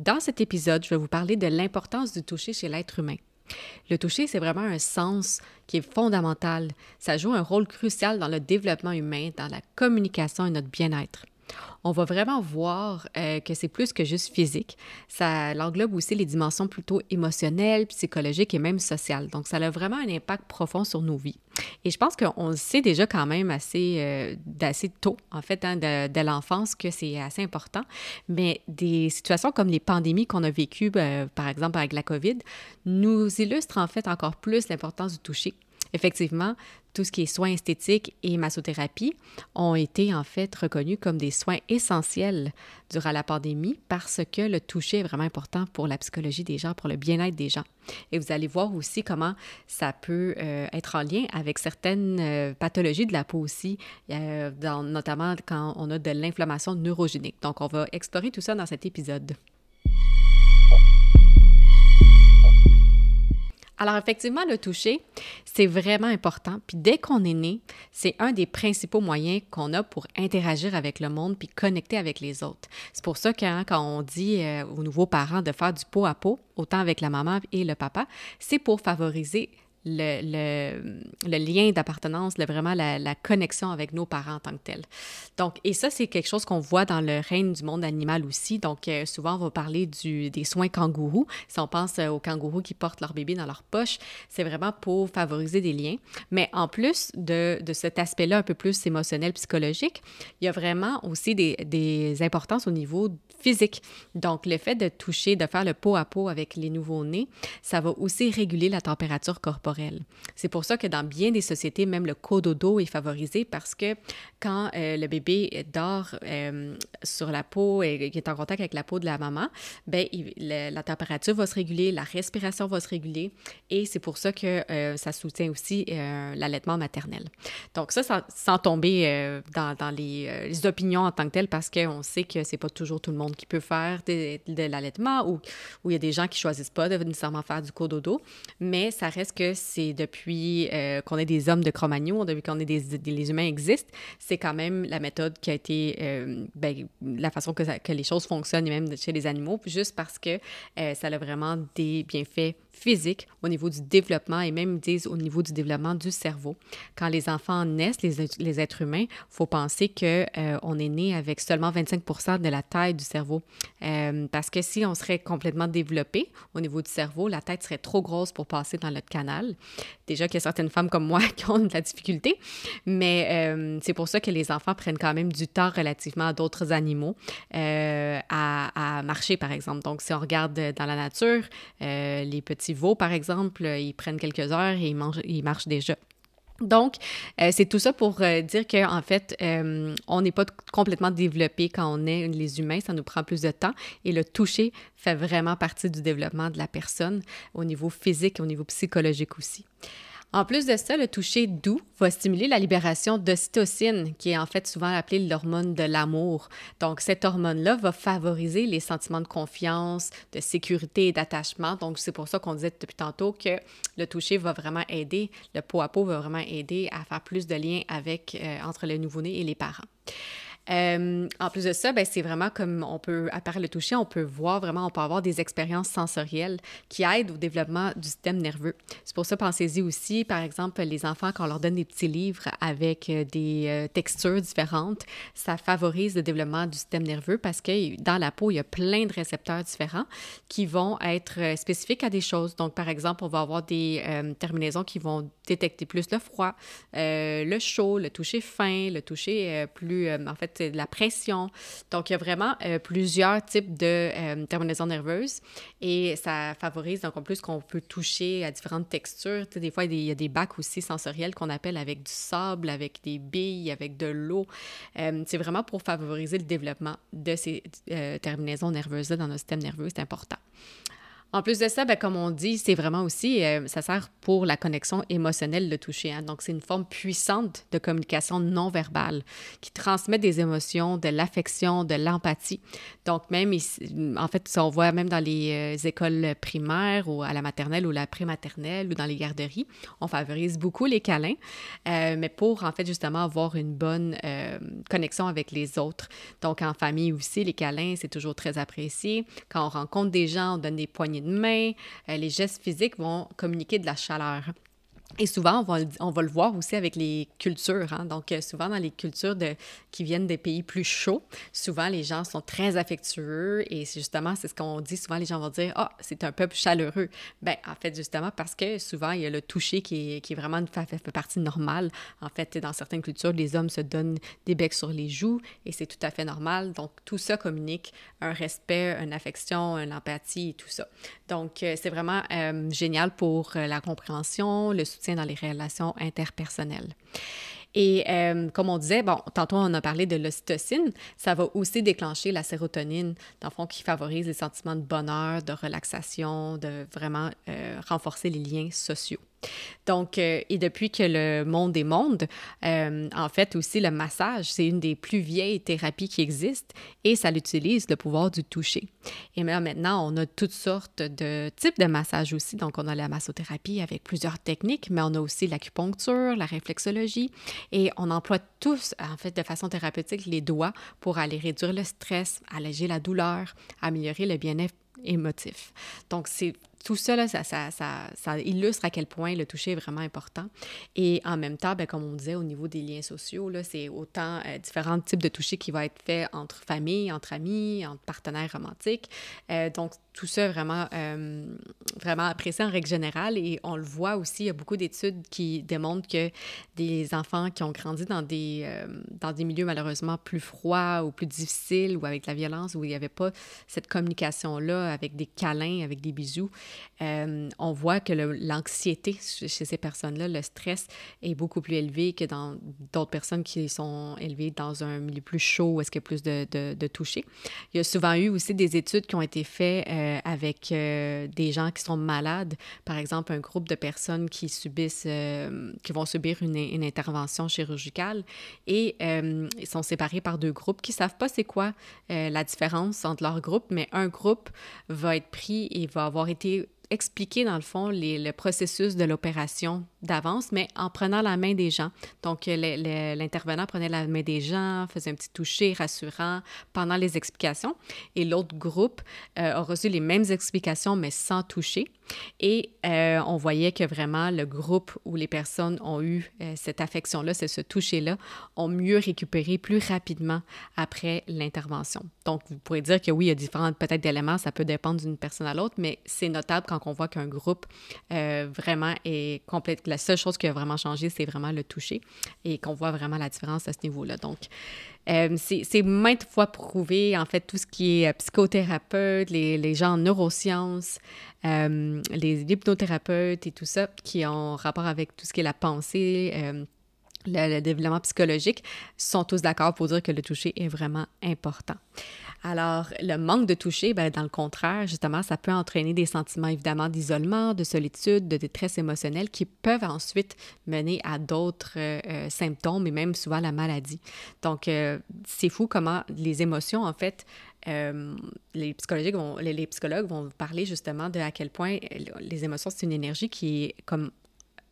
Dans cet épisode, je vais vous parler de l'importance du toucher chez l'être humain. Le toucher, c'est vraiment un sens qui est fondamental. Ça joue un rôle crucial dans le développement humain, dans la communication et notre bien-être on va vraiment voir euh, que c'est plus que juste physique. Ça l'englobe aussi les dimensions plutôt émotionnelles, psychologiques et même sociales. Donc, ça a vraiment un impact profond sur nos vies. Et je pense qu'on le sait déjà quand même assez, euh, d'assez tôt, en fait, hein, de, l'enfance, que c'est assez important. Mais des situations comme les pandémies qu'on a vécues, ben, par exemple avec la COVID, nous illustrent en fait encore plus l'importance du toucher. Effectivement, tout ce qui est soins esthétiques et massothérapie ont été en fait reconnus comme des soins essentiels durant la pandémie parce que le toucher est vraiment important pour la psychologie des gens, pour le bien-être des gens. Et vous allez voir aussi comment ça peut euh, être en lien avec certaines euh, pathologies de la peau aussi, euh, notamment quand on a de l'inflammation neurogénique. Donc, on va explorer tout ça dans cet épisode. Alors effectivement, le toucher, c'est vraiment important. Puis dès qu'on est né, c'est un des principaux moyens qu'on a pour interagir avec le monde puis connecter avec les autres. C'est pour ça que hein, quand on dit euh, aux nouveaux parents de faire du pot à pot, autant avec la maman et le papa, c'est pour favoriser le, le, lien d'appartenance, vraiment la, la, connexion avec nos parents en tant que tels. Donc, et ça, c'est quelque chose qu'on voit dans le règne du monde animal aussi. Donc, euh, souvent, on va parler du, des soins kangourous. Si on pense euh, aux kangourous qui portent leur bébé dans leur poche, c'est vraiment pour favoriser des liens. Mais en plus de, de cet aspect-là un peu plus émotionnel, psychologique, il y a vraiment aussi des, des importances au niveau physique. Donc, le fait de toucher, de faire le pot à pot avec les nouveaux-nés, ça va aussi réguler la température corporelle. C'est pour ça que dans bien des sociétés, même le cododo est favorisé parce que quand euh, le bébé dort euh, sur la peau et qui est en contact avec la peau de la maman, ben, la, température va se réguler, la respiration va se réguler et c'est pour ça que euh, ça soutient aussi l'allaitement maternel. Donc ça, sans, tomber dans, les, opinions en tant que telles parce qu'on sait que c'est pas toujours tout le monde qui peut faire de, l'allaitement ou, il y a des gens qui choisissent pas de nécessairement faire du cododo, mais ça reste que c'est depuis euh, qu'on est des hommes de Cro-Magnon, depuis qu'on est des, les humains existent, c'est quand même la méthode qui a été, euh, ben, la façon que, que, les choses fonctionnent, même chez les animaux, juste parce que euh, ça a vraiment des bienfaits physiques au niveau du développement et même disent au niveau du développement du cerveau. Quand les enfants naissent, les, les êtres humains, il faut penser qu'on on est né avec seulement 25% de la taille du cerveau euh, parce que si on serait complètement développé au niveau du cerveau, la tête serait trop grosse pour passer dans notre canal. Déjà qu'il y a certaines femmes comme moi qui ont de la difficulté, mais euh, c'est pour ça que les enfants prennent quand même du temps relativement à d'autres animaux euh, à, à, marcher, par exemple. Donc, si on regarde dans la nature, les petits par exemple, ils prennent quelques heures et ils, mangent, marchent déjà. Donc, euh, c'est tout ça pour euh, dire qu'en en fait, euh, on n'est pas complètement développé quand on est les humains, ça nous prend plus de temps et le toucher fait vraiment partie du développement de la personne au niveau physique et au niveau psychologique aussi. En plus de ça, le toucher doux va stimuler la libération d'ocytocine, qui est en fait souvent appelée l'hormone de l'amour. Donc, cette hormone-là va favoriser les sentiments de confiance, de sécurité et d'attachement. Donc, c'est pour ça qu'on disait depuis tantôt que le toucher va vraiment aider, le pot à peau va vraiment aider à faire plus de liens avec, euh, entre le nouveau-né et les parents. Euh, en plus de ça, ben, c'est vraiment comme on peut, à part le toucher, on peut voir vraiment, on peut avoir des expériences sensorielles qui aident au développement du système nerveux. C'est pour ça, pensez-y aussi, par exemple, les enfants, quand on leur donne des petits livres avec euh, des euh, textures différentes, ça favorise le développement du système nerveux parce que dans la peau, il y a plein de récepteurs différents qui vont être spécifiques à des choses. Donc, par exemple, on va avoir des terminaisons qui vont détecter plus le froid, le chaud, le toucher fin, le toucher plus, en fait, de la pression. Donc, il y a vraiment euh, plusieurs types de euh, terminaisons nerveuses et ça favorise donc en plus qu'on peut toucher à différentes textures. Des fois, il y, a des, bacs aussi sensoriels qu'on appelle avec du sable, avec des billes, avec de l'eau. Euh, c'est vraiment pour favoriser le développement de ces terminaisons nerveuses-là dans notre système nerveux. C'est important. En plus de ça, ben, comme on dit, c'est vraiment aussi, euh, ça sert pour la connexion émotionnelle, le toucher. Hein. Donc, c'est une forme puissante de communication non verbale qui transmet des émotions, de l'affection, de l'empathie. Donc, même ici, en fait, ça, on voit même dans les euh, écoles primaires ou à la maternelle ou la prématernelle ou dans les garderies, on favorise beaucoup les câlins, euh, mais pour, en fait, justement avoir une bonne connexion avec les autres. Donc, en famille aussi, les câlins, c'est toujours très apprécié. Quand on rencontre des gens, on donne des poignées de main, euh, les gestes physiques vont communiquer de la chaleur. Et souvent, on va, on va, le voir aussi avec les cultures. Hein. Donc, euh, souvent, dans les cultures qui viennent des pays plus chauds, souvent, les gens sont très affectueux. Et justement, c'est ce qu'on dit. Souvent, les gens vont dire Ah, c'est un peuple chaleureux. Bien, en fait, justement, parce que souvent, il y a le toucher qui est, qui est vraiment une fait, fait partie normale. En fait, dans certaines cultures, les hommes se donnent des becs sur les joues et c'est tout à fait normal. Donc, tout ça communique un respect, une affection, une empathie et tout ça. Donc, euh, c'est vraiment euh, génial pour la compréhension, le soutien dans les relations interpersonnelles. Et euh, comme on disait, bon, tantôt on a parlé de l'ocytocine, ça va aussi déclencher la sérotonine, dans le fond, qui favorise les sentiments de bonheur, de relaxation, de vraiment euh, renforcer les liens sociaux. Donc, euh, et depuis que le monde est monde, euh, en fait aussi le massage, c'est une des plus vieilles thérapies qui existent et ça utilise le pouvoir du toucher. Et maintenant, on a toutes sortes de types de massage aussi. Donc, on a la massothérapie avec plusieurs techniques, mais on a aussi l'acupuncture, la réflexologie et on emploie tous, en fait, de façon thérapeutique, les doigts pour aller réduire le stress, alléger la douleur, améliorer le bien-être émotif. Donc, c'est tout ça, ça, ça, ça, illustre à quel point le toucher est vraiment important. Et en même temps, bien, comme on disait, au niveau des liens sociaux, c'est autant euh, différents types de toucher qui vont être faits entre familles, entre amis, entre partenaires romantiques. Euh, donc, tout ça vraiment, euh, vraiment apprécié en règle générale. Et on le voit aussi, il y a beaucoup d'études qui démontrent que des enfants qui ont grandi dans des, dans des milieux malheureusement plus froids ou plus difficiles ou avec la violence, où il n'y avait pas cette communication-là avec des câlins, avec des bisous, euh, on voit que l'anxiété chez ces personnes-là, le stress est beaucoup plus élevé que dans d'autres personnes qui sont élevées dans un milieu plus chaud où est-ce qu'il y a plus de, de, toucher. Il y a souvent eu aussi des études qui ont été faites euh, avec euh, des gens qui sont malades, par exemple un groupe de personnes qui subissent, qui vont subir une, intervention chirurgicale et ils sont séparés par deux groupes qui savent pas c'est quoi la différence entre leurs groupes, mais un groupe va être pris et va avoir été expliquer, dans le fond, le processus de l'opération d'avance, mais en prenant la main des gens. Donc, l'intervenant prenait la main des gens, faisait un petit toucher rassurant pendant les explications. Et l'autre groupe euh, a reçu les mêmes explications, mais sans toucher. Et euh, on voyait que vraiment le groupe où les personnes ont eu euh, cette affection-là, c'est ce toucher-là, ont mieux récupéré plus rapidement après l'intervention. Donc, vous pourrez dire que oui, il y a différents peut-être d'éléments, ça peut dépendre d'une personne à l'autre, mais c'est notable quand on voit qu'un groupe euh, vraiment est complète. La seule chose qui a vraiment changé, c'est vraiment le toucher et qu'on voit vraiment la différence à ce niveau-là. Donc, c'est maintes fois prouvé, en fait, tout ce qui est psychothérapeute, les, gens en neurosciences, euh, les hypnothérapeutes et tout ça qui ont rapport avec tout ce qui est la pensée, euh, le, développement psychologique, sont tous d'accord pour dire que le toucher est vraiment important. Alors, le manque de toucher, ben, dans le contraire, justement, ça peut entraîner des sentiments évidemment d'isolement, de solitude, de détresse émotionnelle qui peuvent ensuite mener à d'autres euh, symptômes et même souvent la maladie. Donc, c'est fou comment les émotions, en fait, euh, les, psychologues vont, les, psychologues vont parler justement de à quel point les émotions, c'est une énergie qui est comme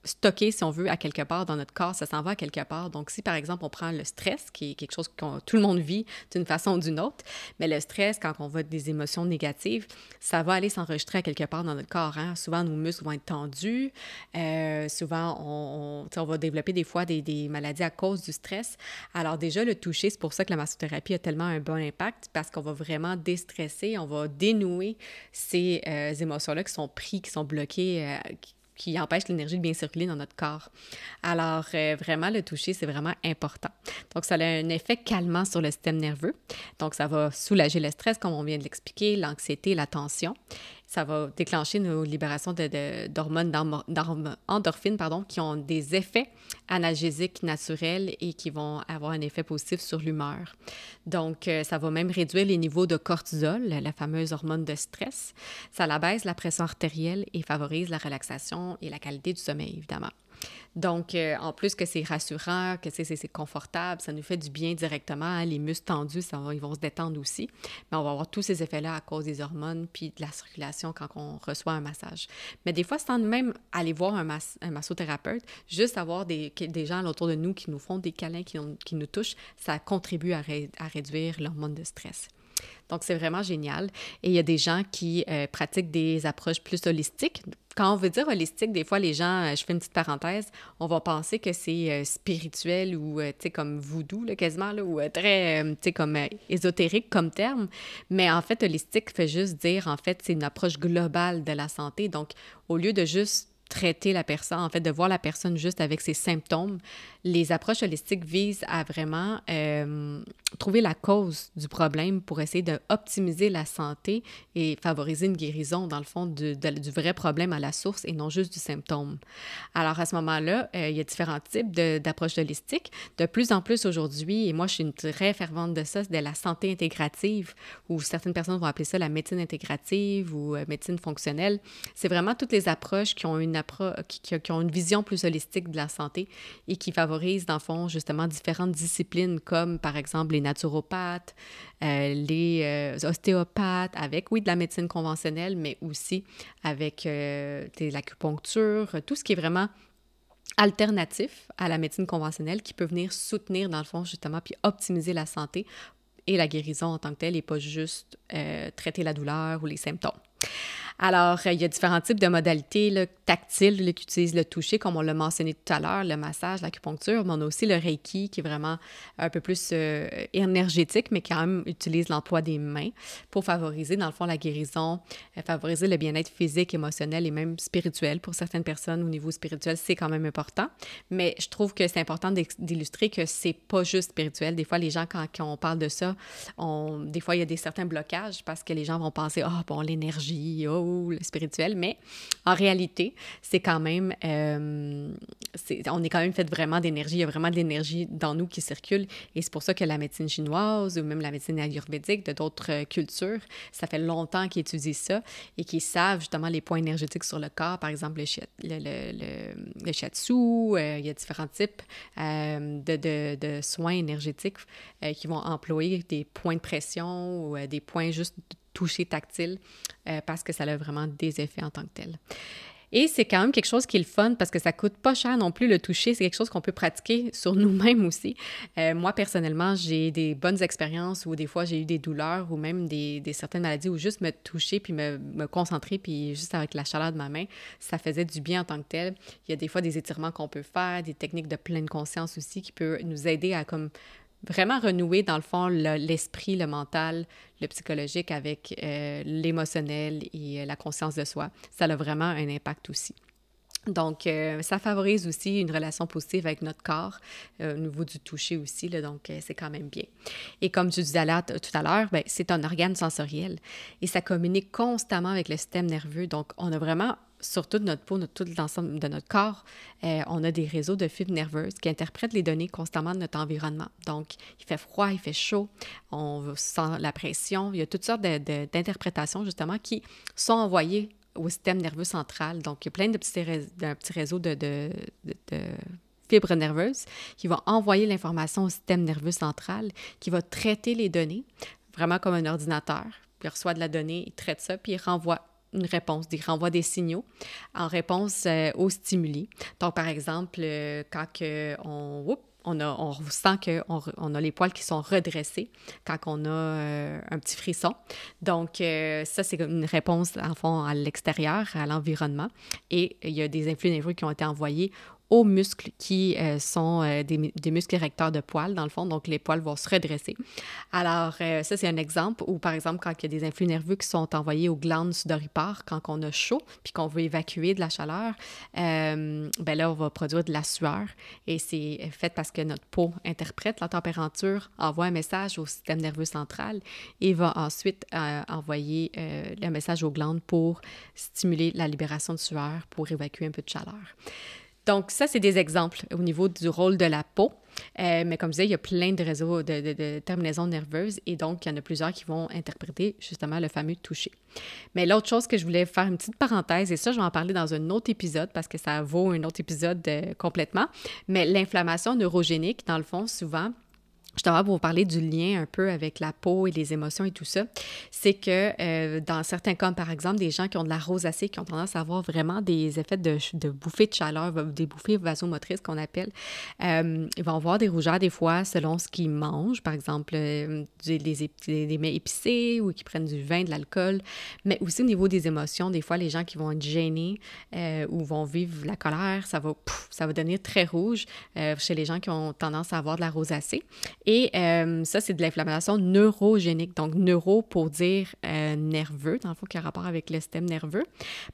stocké, si on veut, à quelque part dans notre corps, ça s'en va à quelque part. Donc, si par exemple on prend le stress, qui est quelque chose que tout le monde vit d'une façon ou d'une autre, mais le stress, quand on voit des émotions négatives, ça va aller s'enregistrer à quelque part dans notre corps. Hein? Souvent, nos muscles vont être tendus. Euh, souvent, on, on, va développer des fois des, des, maladies à cause du stress. Alors déjà, le toucher, c'est pour ça que la massothérapie a tellement un bon impact, parce qu'on va vraiment déstresser, on va dénouer ces euh, émotions-là qui sont prises, qui sont bloquées, euh, empêche l'énergie de bien circuler dans notre corps. Alors, euh, vraiment, le toucher, c'est vraiment important. Donc, ça a un effet calmant sur le système nerveux. Donc, ça va soulager le stress, comme on vient de l'expliquer, l'anxiété, la tension. Ça va déclencher nos libérations d'hormones, d'endorphines, pardon, qui ont des effets analgésiques naturels et qui vont avoir un effet positif sur l'humeur. Donc, euh, ça va même réduire les niveaux de cortisol, la fameuse hormone de stress. Ça abaisse la pression artérielle et favorise la relaxation et la qualité du sommeil, évidemment. Donc, euh, en plus que c'est rassurant, que c'est confortable, ça nous fait du bien directement. Hein. Les muscles tendus, ça ils vont se détendre aussi. Mais on va avoir tous ces effets-là à cause des hormones puis de la circulation quand on reçoit un massage. Mais des fois, sans même aller voir un, massothérapeute, juste avoir des, des gens autour de nous qui nous font des câlins, qui, qui nous touchent, ça contribue à, à réduire l'hormone de stress. Donc, c'est vraiment génial. Et il y a des gens qui euh, pratiquent des approches plus holistiques. Quand on veut dire holistique, des fois, les gens, euh, je fais une petite parenthèse, on va penser que c'est euh, spirituel ou, tu sais, comme voodoo, là, quasiment, là, ou très, tu sais, comme ésotérique comme terme. Mais en fait, holistique fait juste dire, en fait, c'est une approche globale de la santé. Donc, au lieu de juste traiter la personne, en fait, de voir la personne juste avec ses symptômes. Les approches holistiques visent à vraiment euh, trouver la cause du problème pour essayer d'optimiser la santé et favoriser une guérison, dans le fond, du, du vrai problème à la source et non juste du symptôme. Alors, à ce moment-là, euh, il y a différents types d'approches holistiques. De plus en plus aujourd'hui, et moi, je suis une très fervente de ça, c'est de la santé intégrative, ou certaines personnes vont appeler ça la médecine intégrative ou euh, médecine fonctionnelle. C'est vraiment toutes les approches qui ont une qui, ont une vision plus holistique de la santé et qui favorisent, dans le fond, justement, différentes disciplines comme, par exemple, les naturopathes, euh, les euh, ostéopathes, avec, oui, de la médecine conventionnelle, mais aussi avec euh, l'acupuncture, tout ce qui est vraiment alternatif à la médecine conventionnelle qui peut venir soutenir, dans le fond, justement, puis optimiser la santé et la guérison en tant que telle et pas juste traiter la douleur ou les symptômes. Alors, euh, il y a différents types de modalités tactiles qui utilisent le toucher, comme on l'a mentionné tout à l'heure, le massage, l'acupuncture, mais on a aussi le Reiki qui est vraiment un peu plus euh, énergétique, mais quand même utilise l'emploi des mains pour favoriser, dans le fond, la guérison, euh, favoriser le bien-être physique, émotionnel et même spirituel. Pour certaines personnes, au niveau spirituel, c'est quand même important. Mais je trouve que c'est important d'illustrer que c'est pas juste spirituel. Des fois, les gens, quand, on parle de ça, des fois, il y a des certains blocages parce que les gens vont penser, ah, oh, bon, l'énergie, oh, spirituel, mais en réalité, c'est quand même, euh, on est quand même fait vraiment d'énergie, il y a vraiment de l'énergie dans nous qui circule, et c'est pour ça que la médecine chinoise ou même la médecine ayurvédique de d'autres euh, cultures, ça fait longtemps qu'ils étudient ça et qu'ils savent justement les points énergétiques sur le corps, par exemple le, le, euh, il y a différents types de, de, soins énergétiques qui vont employer des points de pression ou des points juste toucher tactile euh, parce que ça a vraiment des effets en tant que tel. Et c'est quand même quelque chose qui est le fun parce que ça coûte pas cher non plus le toucher. C'est quelque chose qu'on peut pratiquer sur nous-mêmes aussi. Euh, moi, personnellement, j'ai des bonnes expériences où des fois j'ai eu des douleurs ou même des, certaines maladies où juste me toucher puis me, me, concentrer puis juste avec la chaleur de ma main, ça faisait du bien en tant que tel. Il y a des fois des étirements qu'on peut faire, des techniques de pleine conscience aussi qui peuvent nous aider à comme vraiment renouer, dans le fond, l'esprit, le, mental, le psychologique avec euh, l'émotionnel et euh, la conscience de soi. Ça a vraiment un impact aussi. Donc, euh, ça favorise aussi une relation positive avec notre corps, au niveau du toucher aussi, là, donc c'est quand même bien. Et comme tu disais tout à l'heure, ben, c'est un organe sensoriel et ça communique constamment avec le système nerveux. Donc, on a vraiment sur toute notre peau, tout l'ensemble de notre corps, euh, on a des réseaux de fibres nerveuses qui interprètent les données constamment de notre environnement. Donc, il fait froid, il fait chaud, on sent la pression. Il y a toutes sortes d'interprétations, justement, qui sont envoyées au système nerveux central. Donc, il y a plein de petits, d'un petit réseau de, fibres nerveuses qui vont envoyer l'information au système nerveux central, qui va traiter les données, vraiment comme un ordinateur. Il reçoit de la donnée, il traite ça, puis il renvoie une réponse, il renvoie des signaux en réponse euh, aux stimuli. Donc, par exemple, euh, quand on, on, a, on sent qu'on on a les poils qui sont redressés quand on a euh, un petit frisson. Donc, ça, c'est une réponse, en à l'extérieur, à l'environnement. Et il y a des influx nerveux qui ont été envoyés aux muscles qui euh, sont euh, des, muscles érecteurs de poils, dans le fond, donc les poils vont se redresser. Alors, euh, ça, c'est un exemple où, par exemple, quand il y a des influx nerveux qui sont envoyés aux glandes sudoripares, quand on a chaud, puis qu'on veut évacuer de la chaleur, ben là, on va produire de la sueur. Et c'est fait parce que notre peau interprète la température, envoie un message au système nerveux central et va ensuite envoyer le message aux glandes pour stimuler la libération de sueur, pour évacuer un peu de chaleur. Donc, ça, c'est des exemples au niveau du rôle de la peau. Euh, mais comme je disais, il y a plein de réseaux de, terminaisons nerveuses et donc il y en a plusieurs qui vont interpréter justement le fameux toucher. Mais l'autre chose que je voulais faire une petite parenthèse, et ça, je vais en parler dans un autre épisode parce que ça vaut un autre épisode euh, complètement, mais l'inflammation neurogénique, dans le fond, souvent, justement pour vous parler du lien un peu avec la peau et les émotions et tout ça, c'est que euh, dans certains cas, par exemple, des gens qui ont de la rosacée, qui ont tendance à avoir vraiment des effets de, bouffées de chaleur, des bouffées vasomotrices qu'on appelle, euh, ils vont avoir des rougeurs des fois selon ce qu'ils mangent, par exemple euh, des, des, mets épicés ou qui prennent du vin, de l'alcool, mais aussi au niveau des émotions, des fois les gens qui vont être gênés ou vont vivre la colère, ça va, ça va devenir très rouge chez les gens qui ont tendance à avoir de la rosacée. Et euh, ça, c'est de l'inflammation neurogénique. Donc, neuro pour dire euh, nerveux, dans le fond, qui a rapport avec le système nerveux.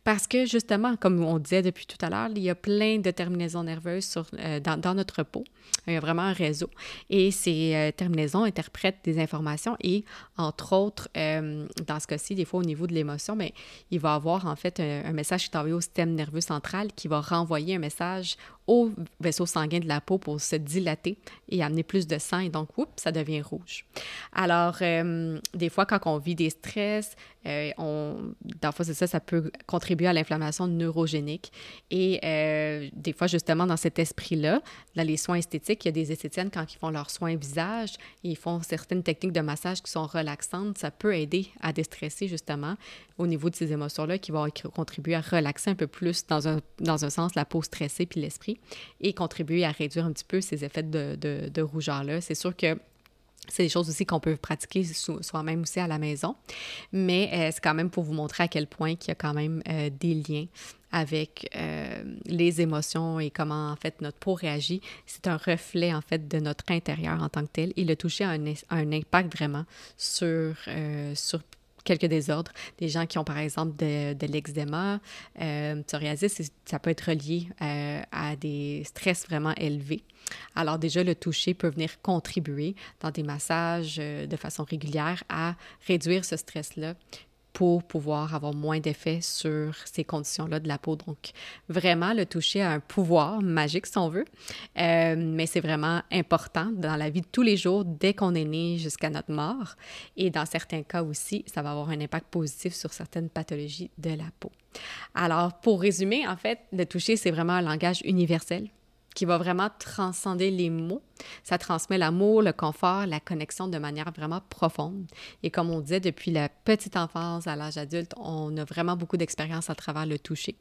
Parce que, justement, comme on disait depuis tout à l'heure, il y a plein de terminaisons nerveuses euh, dans, dans, notre peau. Il y a vraiment un réseau. Et ces terminaisons interprètent des informations et, entre autres, dans ce cas-ci, des fois, au niveau de l'émotion, mais il va avoir, en fait, un, un message qui est envoyé au système nerveux central qui va renvoyer un message au vaisseau sanguin de la peau pour se dilater et amener plus de sang et donc, oups, ça devient rouge. Alors, euh, des fois, quand on vit des stress, euh, on, dans c'est ça, ça peut contribuer à l'inflammation neurogénique. Et euh, des fois, justement, dans cet esprit-là, dans les soins esthétiques, il y a des esthéticiennes, quand ils font leurs soins visage, ils font certaines techniques de massage qui sont relaxantes. Ça peut aider à déstresser, justement, au niveau de ces émotions-là, qui vont contribuer à relaxer un peu plus, dans un, dans un sens, la peau stressée puis l'esprit, et contribuer à réduire un petit peu ces effets de, de, de rougeur-là. C'est sûr que c'est des choses aussi qu'on peut pratiquer soi-même aussi à la maison. Mais euh, c'est quand même pour vous montrer à quel point il y a quand même euh, des liens avec euh, les émotions et comment en fait notre peau réagit. C'est un reflet en fait de notre intérieur en tant que tel et le toucher a un, un impact vraiment sur, sur quelques désordres. Des gens qui ont, par exemple, de, l'eczéma, euh, psoriasis, ça peut être relié euh, à des stress vraiment élevés. Alors déjà, le toucher peut venir contribuer dans des massages euh, de façon régulière à réduire ce stress-là, pour pouvoir avoir moins d'effet sur ces conditions-là de la peau. Donc, vraiment, le toucher a un pouvoir magique, si on veut, euh, mais c'est vraiment important dans la vie de tous les jours, dès qu'on est né jusqu'à notre mort. Et dans certains cas aussi, ça va avoir un impact positif sur certaines pathologies de la peau. Alors, pour résumer, en fait, le toucher, c'est vraiment un langage universel qui va vraiment transcender les mots. Ça transmet l'amour, le confort, la connexion de manière vraiment profonde. Et comme on disait, depuis la petite enfance à l'âge adulte, on a vraiment beaucoup d'expérience à travers le toucher.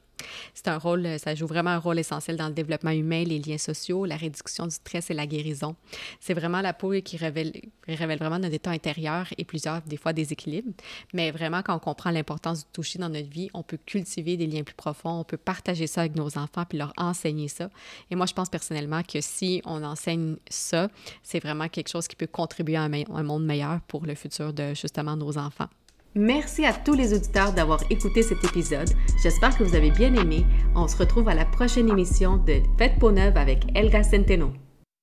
C'est un rôle, ça joue vraiment un rôle essentiel dans le développement humain, les liens sociaux, la réduction du stress et la guérison. C'est vraiment la peau qui révèle, révèle vraiment notre état intérieur et plusieurs, des fois, déséquilibres. Mais vraiment, quand on comprend l'importance du toucher dans notre vie, on peut cultiver des liens plus profonds, on peut partager ça avec nos enfants puis leur enseigner ça. Et moi, je pense personnellement que si on enseigne ça, c'est vraiment quelque chose qui peut contribuer à un, monde meilleur pour le futur de justement nos enfants. Merci à tous les auditeurs d'avoir écouté cet épisode. J'espère que vous avez bien aimé. On se retrouve à la prochaine émission de Fête Peau Neuve avec Elga Centeno.